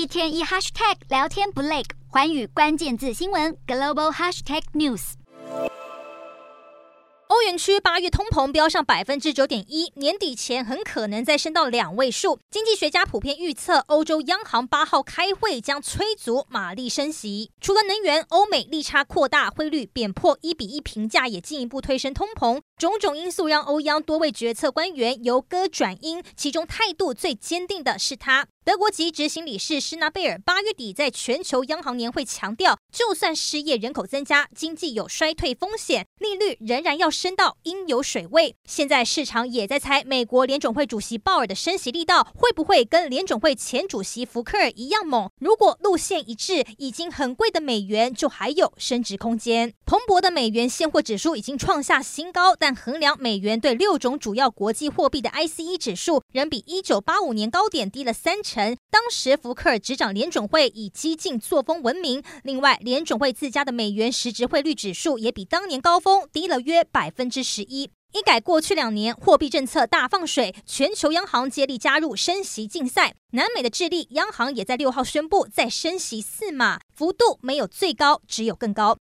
一天一 hashtag 聊天不累，寰宇关键字新闻 global hashtag news。欧元区八月通膨飙上百分之九点一，年底前很可能再升到两位数。经济学家普遍预测，欧洲央行八号开会将催足马力升息。除了能源，欧美利差扩大，汇率贬破一比一评价也进一步推升通膨。种种因素让欧央多位决策官员由鸽转鹰，其中态度最坚定的是他。德国籍执行理事施纳贝尔八月底在全球央行年会强调，就算失业人口增加，经济有衰退风险，利率仍然要升到应有水位。现在市场也在猜，美国联准会主席鲍尔的升息力道会不会跟联准会前主席福克尔一样猛？如果路线一致，已经很贵的美元就还有升值空间。蓬勃的美元现货指数已经创下新高，但衡量美元对六种主要国际货币的 ICE 指数仍比一九八五年高点低了三成。当时福克尔执掌联准会以激进作风闻名，另外联准会自家的美元实质汇率指数也比当年高峰低了约百分之十一。一改过去两年货币政策大放水，全球央行接力加入升息竞赛。南美的智利央行也在六号宣布再升息四码，幅度没有最高，只有更高。